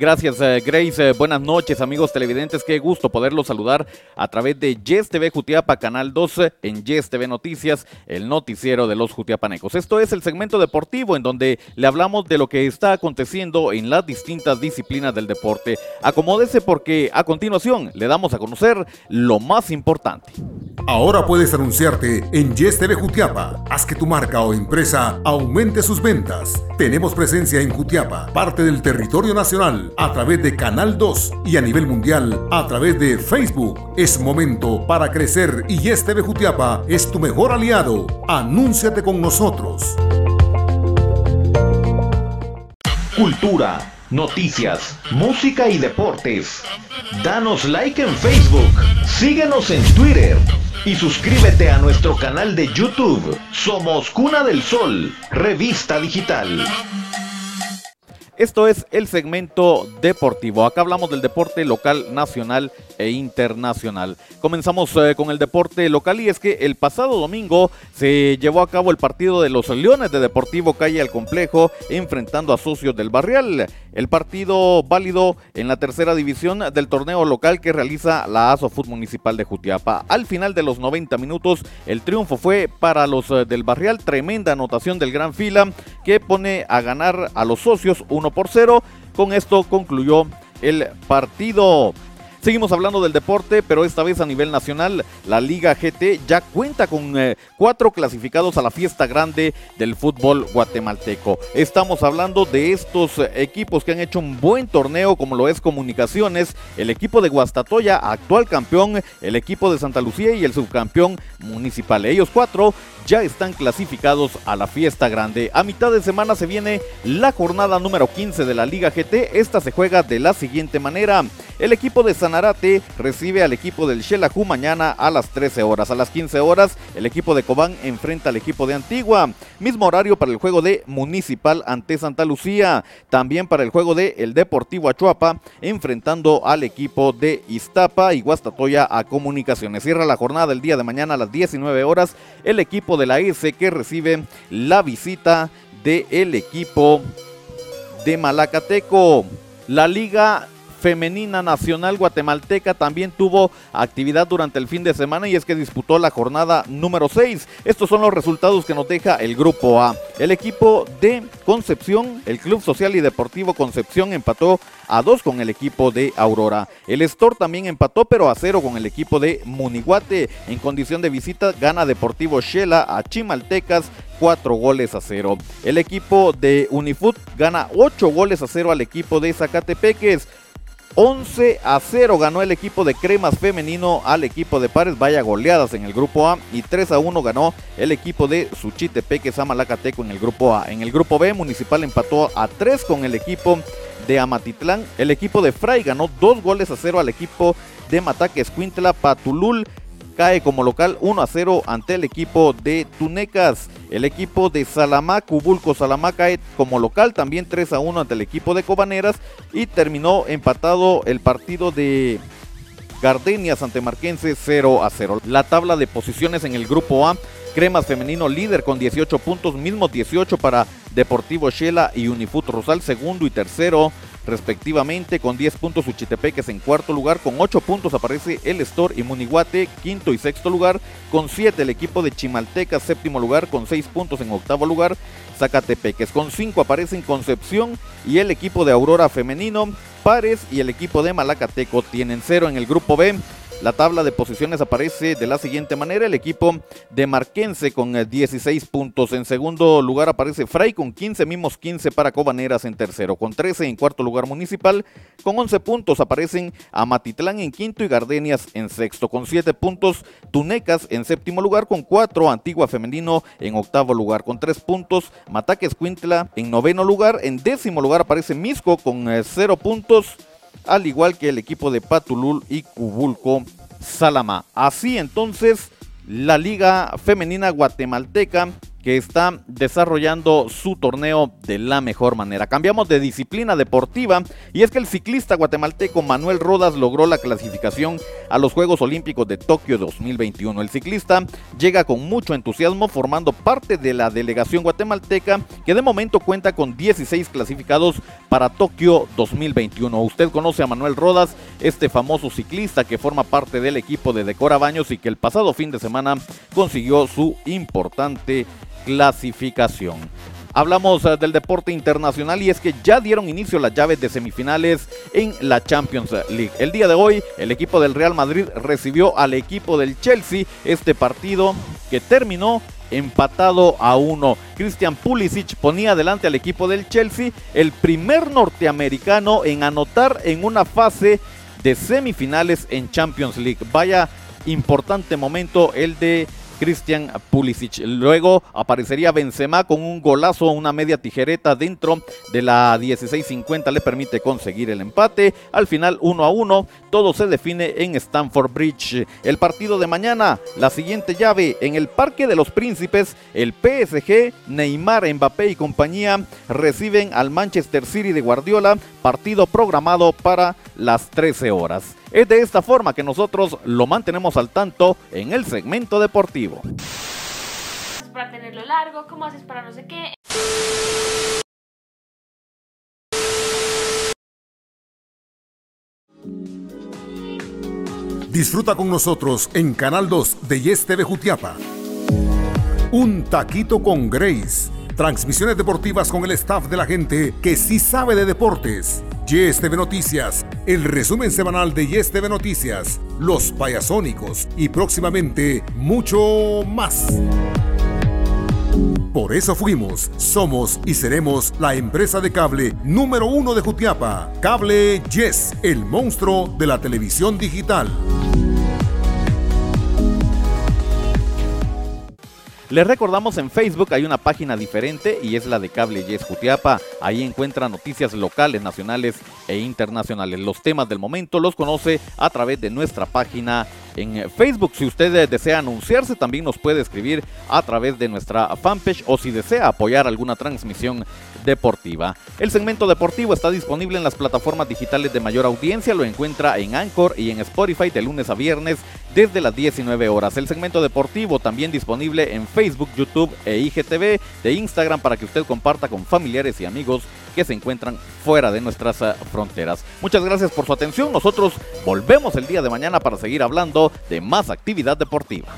Gracias, eh, Grace. Eh, buenas noches, amigos televidentes. Qué gusto poderlos saludar a través de Yes TV Jutiapa, Canal 12, en Yes TV Noticias, el noticiero de los Jutiapanecos. Esto es el segmento deportivo en donde le hablamos de lo que está aconteciendo en las distintas disciplinas del deporte. Acomódese porque a continuación le damos a conocer lo más importante. Ahora puedes anunciarte en Yes TV Jutiapa. Haz que tu marca o empresa aumente sus ventas. Tenemos presencia en Jutiapa, parte del territorio nacional a través de Canal 2 y a nivel mundial a través de Facebook. Es momento para crecer y este Jutiapa es tu mejor aliado. Anúnciate con nosotros. Cultura, noticias, música y deportes. Danos like en Facebook, síguenos en Twitter y suscríbete a nuestro canal de YouTube. Somos Cuna del Sol, revista digital. Esto es el segmento deportivo. Acá hablamos del deporte local, nacional e internacional. Comenzamos eh, con el deporte local y es que el pasado domingo se llevó a cabo el partido de los Leones de Deportivo Calle al Complejo enfrentando a socios del Barrial. El partido válido en la tercera división del torneo local que realiza la ASOFUT Municipal de Jutiapa. Al final de los 90 minutos, el triunfo fue para los eh, del Barrial. Tremenda anotación del Gran Fila que pone a ganar a los socios 1 por 0. Con esto concluyó el partido. Seguimos hablando del deporte, pero esta vez a nivel nacional, la Liga GT ya cuenta con eh, cuatro clasificados a la fiesta grande del fútbol guatemalteco. Estamos hablando de estos equipos que han hecho un buen torneo, como lo es Comunicaciones, el equipo de Guastatoya, actual campeón, el equipo de Santa Lucía y el subcampeón municipal. Ellos cuatro ya están clasificados a la fiesta grande. A mitad de semana se viene la jornada número 15 de la Liga GT. Esta se juega de la siguiente manera. El equipo de Sanarate recibe al equipo del Xelajú mañana a las 13 horas. A las 15 horas, el equipo de Cobán enfrenta al equipo de Antigua. Mismo horario para el juego de Municipal ante Santa Lucía. También para el juego de El Deportivo Achuapa, enfrentando al equipo de Iztapa y Guastatoya a Comunicaciones. Cierra la jornada el día de mañana a las 19 horas. El equipo de la S que recibe la visita del equipo de Malacateco. La Liga femenina nacional guatemalteca también tuvo actividad durante el fin de semana y es que disputó la jornada número 6. Estos son los resultados que nos deja el grupo A. El equipo de Concepción, el Club Social y Deportivo Concepción empató a 2 con el equipo de Aurora. El Store también empató pero a 0 con el equipo de Muniguate. En condición de visita gana Deportivo Shela a Chimaltecas 4 goles a 0. El equipo de Unifoot gana 8 goles a 0 al equipo de Zacatepeques. 11 a 0 ganó el equipo de Cremas femenino al equipo de Pares, vaya goleadas en el grupo A y 3 a 1 ganó el equipo de Suchitepeque Samalacateco en el grupo A. En el grupo B, Municipal empató a 3 con el equipo de Amatitlán. El equipo de Fray ganó 2 goles a 0 al equipo de Mataque Escuintla Patulul cae como local 1 a 0 ante el equipo de Tunecas. El equipo de Salamá, Cubulco Salamá cae como local también 3 a 1 ante el equipo de Cobaneras y terminó empatado el partido de Gardenias ante Marquense 0 a 0. La tabla de posiciones en el grupo A, Cremas femenino líder con 18 puntos, mismo 18 para Deportivo Shela y Unifut Rosal segundo y tercero respectivamente. Con 10 puntos Uchitepeques en cuarto lugar. Con 8 puntos aparece el Store y Munihuate, quinto y sexto lugar. Con 7 el equipo de Chimalteca, séptimo lugar. Con 6 puntos en octavo lugar. Zacatepeques. Con 5 aparecen Concepción y el equipo de Aurora Femenino. Pares y el equipo de Malacateco tienen 0 en el grupo B. La tabla de posiciones aparece de la siguiente manera. El equipo de Marquense con 16 eh, puntos. En segundo lugar aparece Fray con 15, mismos 15 para Cobaneras en tercero. Con 13 en cuarto lugar Municipal. Con 11 puntos aparecen Amatitlán en quinto y Gardenias en sexto. Con 7 puntos Tunecas en séptimo lugar. Con 4 Antigua Femenino en octavo lugar. Con 3 puntos Mataques Cuintla en noveno lugar. En décimo lugar aparece Misco con 0 eh, puntos al igual que el equipo de Patulul y Cubulco Salama. Así entonces, la Liga Femenina Guatemalteca que está desarrollando su torneo de la mejor manera. Cambiamos de disciplina deportiva y es que el ciclista guatemalteco Manuel Rodas logró la clasificación a los Juegos Olímpicos de Tokio 2021. El ciclista llega con mucho entusiasmo formando parte de la delegación guatemalteca que de momento cuenta con 16 clasificados para Tokio 2021. Usted conoce a Manuel Rodas, este famoso ciclista que forma parte del equipo de Decora Baños y que el pasado fin de semana consiguió su importante clasificación. Hablamos eh, del deporte internacional y es que ya dieron inicio las llaves de semifinales en la Champions League. El día de hoy el equipo del Real Madrid recibió al equipo del Chelsea este partido que terminó empatado a uno. Christian Pulisic ponía adelante al equipo del Chelsea, el primer norteamericano en anotar en una fase de semifinales en Champions League. Vaya importante momento el de Christian Pulisic. Luego aparecería Benzema con un golazo, una media tijereta dentro de la 16.50 le permite conseguir el empate. Al final 1 a 1, todo se define en Stamford Bridge. El partido de mañana, la siguiente llave en el Parque de los Príncipes, el PSG, Neymar, Mbappé y compañía reciben al Manchester City de Guardiola, partido programado para las 13 horas. Es de esta forma que nosotros lo mantenemos al tanto en el segmento deportivo. Para tenerlo largo, ¿cómo haces para no sé qué? Disfruta con nosotros en Canal 2 de Yes TV Jutiapa. Un taquito con Grace. Transmisiones deportivas con el staff de la gente que sí sabe de deportes. Yes TV Noticias, el resumen semanal de Yes TV Noticias, los payasónicos y próximamente mucho más. Por eso fuimos, somos y seremos la empresa de cable número uno de Jutiapa. Cable Yes, el monstruo de la televisión digital. Les recordamos en Facebook hay una página diferente y es la de Cable Yes Jutiapa. Ahí encuentra noticias locales, nacionales e internacionales. Los temas del momento los conoce a través de nuestra página en Facebook. Si usted desea anunciarse, también nos puede escribir a través de nuestra fanpage o si desea apoyar alguna transmisión deportiva. El segmento deportivo está disponible en las plataformas digitales de mayor audiencia. Lo encuentra en Anchor y en Spotify de lunes a viernes desde las 19 horas. El segmento deportivo también disponible en Facebook, YouTube e IGTV de Instagram para que usted comparta con familiares y amigos que se encuentran fuera de nuestras eh, fronteras. Muchas gracias por su atención. Nosotros volvemos el día de mañana para seguir hablando de más actividad deportiva.